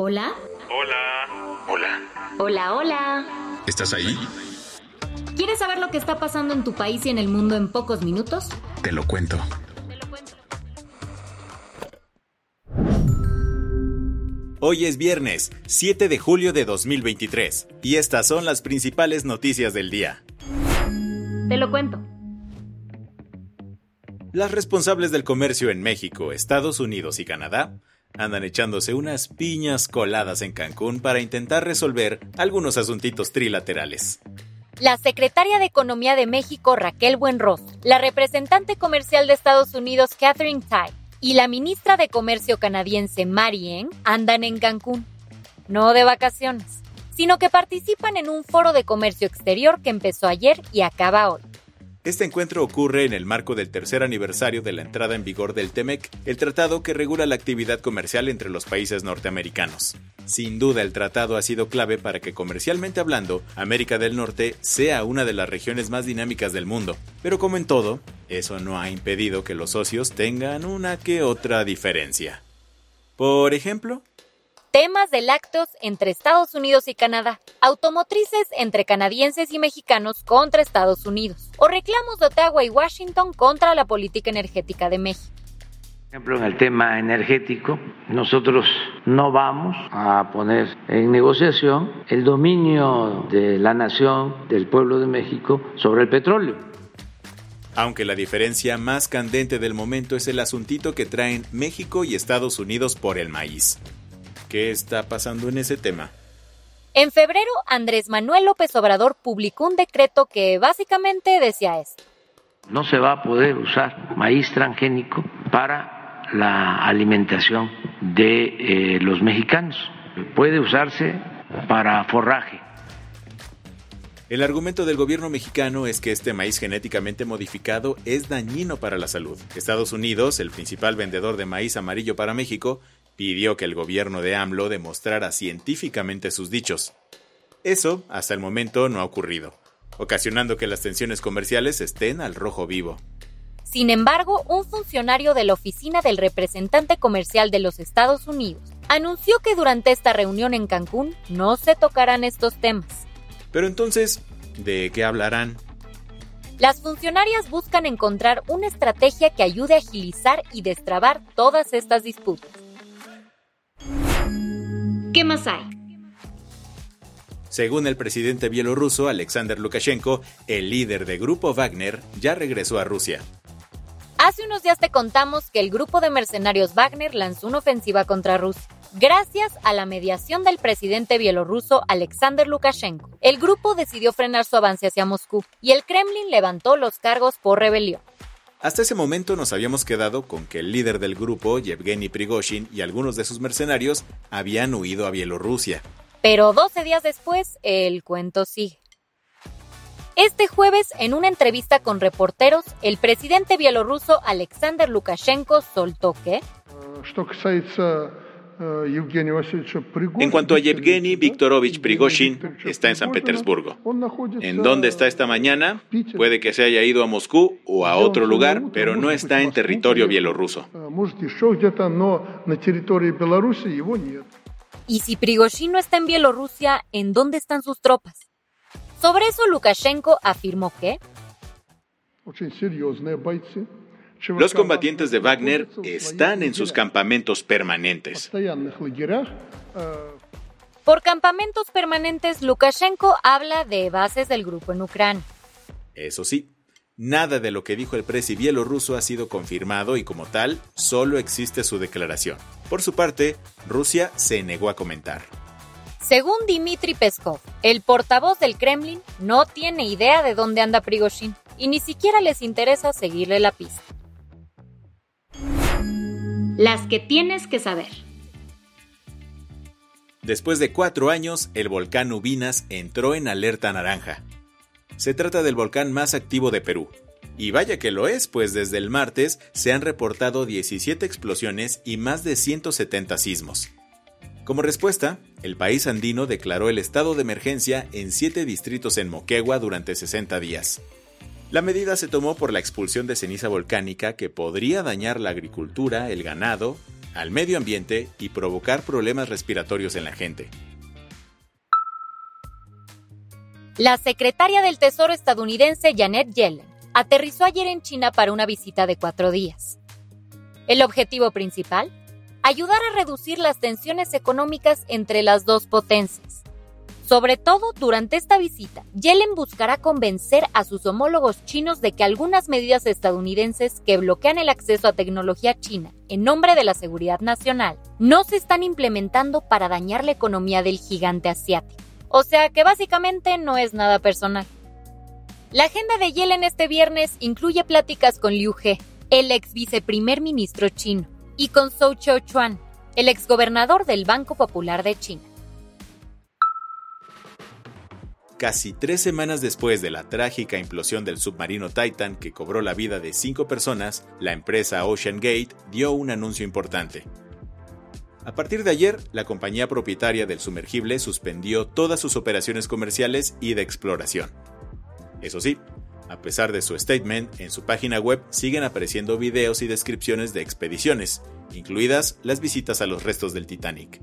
Hola. Hola. Hola. Hola, hola. ¿Estás ahí? ¿Quieres saber lo que está pasando en tu país y en el mundo en pocos minutos? Te lo cuento. Hoy es viernes, 7 de julio de 2023, y estas son las principales noticias del día. Te lo cuento. Las responsables del comercio en México, Estados Unidos y Canadá andan echándose unas piñas coladas en Cancún para intentar resolver algunos asuntitos trilaterales. La secretaria de Economía de México, Raquel Buenros, la representante comercial de Estados Unidos, Catherine Tai, y la ministra de Comercio canadiense, Mary Eng, andan en Cancún. No de vacaciones, sino que participan en un foro de comercio exterior que empezó ayer y acaba hoy. Este encuentro ocurre en el marco del tercer aniversario de la entrada en vigor del TEMEC, el tratado que regula la actividad comercial entre los países norteamericanos. Sin duda el tratado ha sido clave para que comercialmente hablando, América del Norte sea una de las regiones más dinámicas del mundo. Pero como en todo, eso no ha impedido que los socios tengan una que otra diferencia. Por ejemplo, temas de lácteos entre Estados Unidos y Canadá, automotrices entre canadienses y mexicanos contra Estados Unidos, o reclamos de Ottawa y Washington contra la política energética de México. Por ejemplo, en el tema energético, nosotros no vamos a poner en negociación el dominio de la nación, del pueblo de México, sobre el petróleo. Aunque la diferencia más candente del momento es el asuntito que traen México y Estados Unidos por el maíz. ¿Qué está pasando en ese tema? En febrero, Andrés Manuel López Obrador publicó un decreto que básicamente decía esto. No se va a poder usar maíz transgénico para la alimentación de eh, los mexicanos. Puede usarse para forraje. El argumento del gobierno mexicano es que este maíz genéticamente modificado es dañino para la salud. Estados Unidos, el principal vendedor de maíz amarillo para México, pidió que el gobierno de AMLO demostrara científicamente sus dichos. Eso, hasta el momento, no ha ocurrido, ocasionando que las tensiones comerciales estén al rojo vivo. Sin embargo, un funcionario de la oficina del representante comercial de los Estados Unidos anunció que durante esta reunión en Cancún no se tocarán estos temas. Pero entonces, ¿de qué hablarán? Las funcionarias buscan encontrar una estrategia que ayude a agilizar y destrabar todas estas disputas. ¿Qué más hay? Según el presidente bielorruso Alexander Lukashenko, el líder de Grupo Wagner ya regresó a Rusia. Hace unos días te contamos que el grupo de mercenarios Wagner lanzó una ofensiva contra Rusia. Gracias a la mediación del presidente bielorruso Alexander Lukashenko, el grupo decidió frenar su avance hacia Moscú y el Kremlin levantó los cargos por rebelión. Hasta ese momento nos habíamos quedado con que el líder del grupo, Yevgeny Prigozhin, y algunos de sus mercenarios habían huido a Bielorrusia. Pero 12 días después, el cuento sigue. Este jueves, en una entrevista con reporteros, el presidente bielorruso Alexander Lukashenko soltó que en cuanto a Yevgeny Viktorovich Prigozhin, está en San Petersburgo. ¿En dónde está esta mañana? Puede que se haya ido a Moscú o a otro lugar, pero no está en territorio bielorruso. Y si Prigozhin no está en Bielorrusia, ¿en dónde están sus tropas? Sobre eso Lukashenko afirmó que los combatientes de Wagner están en sus campamentos permanentes. Por campamentos permanentes, Lukashenko habla de bases del grupo en Ucrania. Eso sí, nada de lo que dijo el presi bielorruso ha sido confirmado y como tal, solo existe su declaración. Por su parte, Rusia se negó a comentar. Según Dmitry Peskov, el portavoz del Kremlin no tiene idea de dónde anda Prigozhin y ni siquiera les interesa seguirle la pista. Las que tienes que saber. Después de cuatro años, el volcán Ubinas entró en alerta naranja. Se trata del volcán más activo de Perú. Y vaya que lo es, pues desde el martes se han reportado 17 explosiones y más de 170 sismos. Como respuesta, el país andino declaró el estado de emergencia en siete distritos en Moquegua durante 60 días. La medida se tomó por la expulsión de ceniza volcánica que podría dañar la agricultura, el ganado, al medio ambiente y provocar problemas respiratorios en la gente. La secretaria del Tesoro estadounidense Janet Yellen aterrizó ayer en China para una visita de cuatro días. El objetivo principal, ayudar a reducir las tensiones económicas entre las dos potencias sobre todo durante esta visita, Yellen buscará convencer a sus homólogos chinos de que algunas medidas estadounidenses que bloquean el acceso a tecnología china en nombre de la seguridad nacional no se están implementando para dañar la economía del gigante asiático. O sea que básicamente no es nada personal. La agenda de Yellen este viernes incluye pláticas con Liu He, el ex viceprimer ministro chino, y con Zhou Chuan, el ex gobernador del Banco Popular de China. Casi tres semanas después de la trágica implosión del submarino Titan que cobró la vida de cinco personas, la empresa Ocean Gate dio un anuncio importante. A partir de ayer, la compañía propietaria del sumergible suspendió todas sus operaciones comerciales y de exploración. Eso sí, a pesar de su statement, en su página web siguen apareciendo videos y descripciones de expediciones, incluidas las visitas a los restos del Titanic.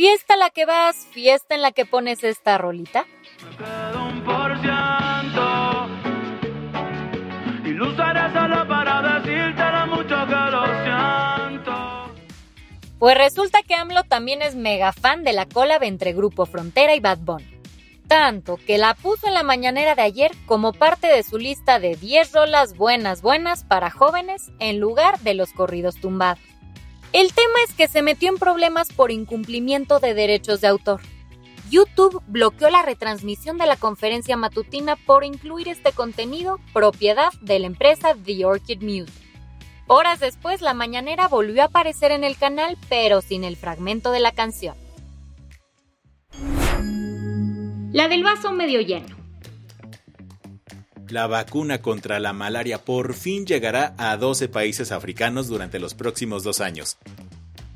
Fiesta la que vas, fiesta en la que pones esta rolita. Pues resulta que AMLO también es mega fan de la cola entre Grupo Frontera y Bad Bunny. Tanto que la puso en la mañanera de ayer como parte de su lista de 10 rolas buenas buenas para jóvenes en lugar de los corridos tumbados. El tema es que se metió en problemas por incumplimiento de derechos de autor. YouTube bloqueó la retransmisión de la conferencia matutina por incluir este contenido propiedad de la empresa The Orchid Music. Horas después, la mañanera volvió a aparecer en el canal, pero sin el fragmento de la canción. La del vaso medio lleno. La vacuna contra la malaria por fin llegará a 12 países africanos durante los próximos dos años.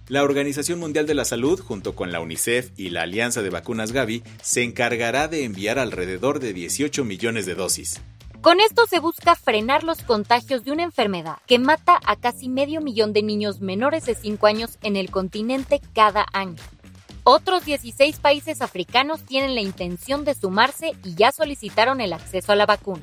La Organización Mundial de la Salud, junto con la UNICEF y la Alianza de Vacunas Gavi, se encargará de enviar alrededor de 18 millones de dosis. Con esto se busca frenar los contagios de una enfermedad que mata a casi medio millón de niños menores de 5 años en el continente cada año. Otros 16 países africanos tienen la intención de sumarse y ya solicitaron el acceso a la vacuna.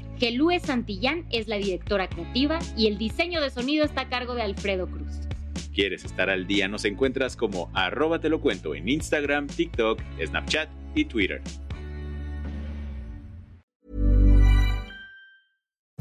Gelúe Santillán es la directora creativa y el diseño de sonido está a cargo de Alfredo Cruz. ¿Quieres estar al día? Nos encuentras como arroba te lo cuento en Instagram, TikTok, Snapchat y Twitter.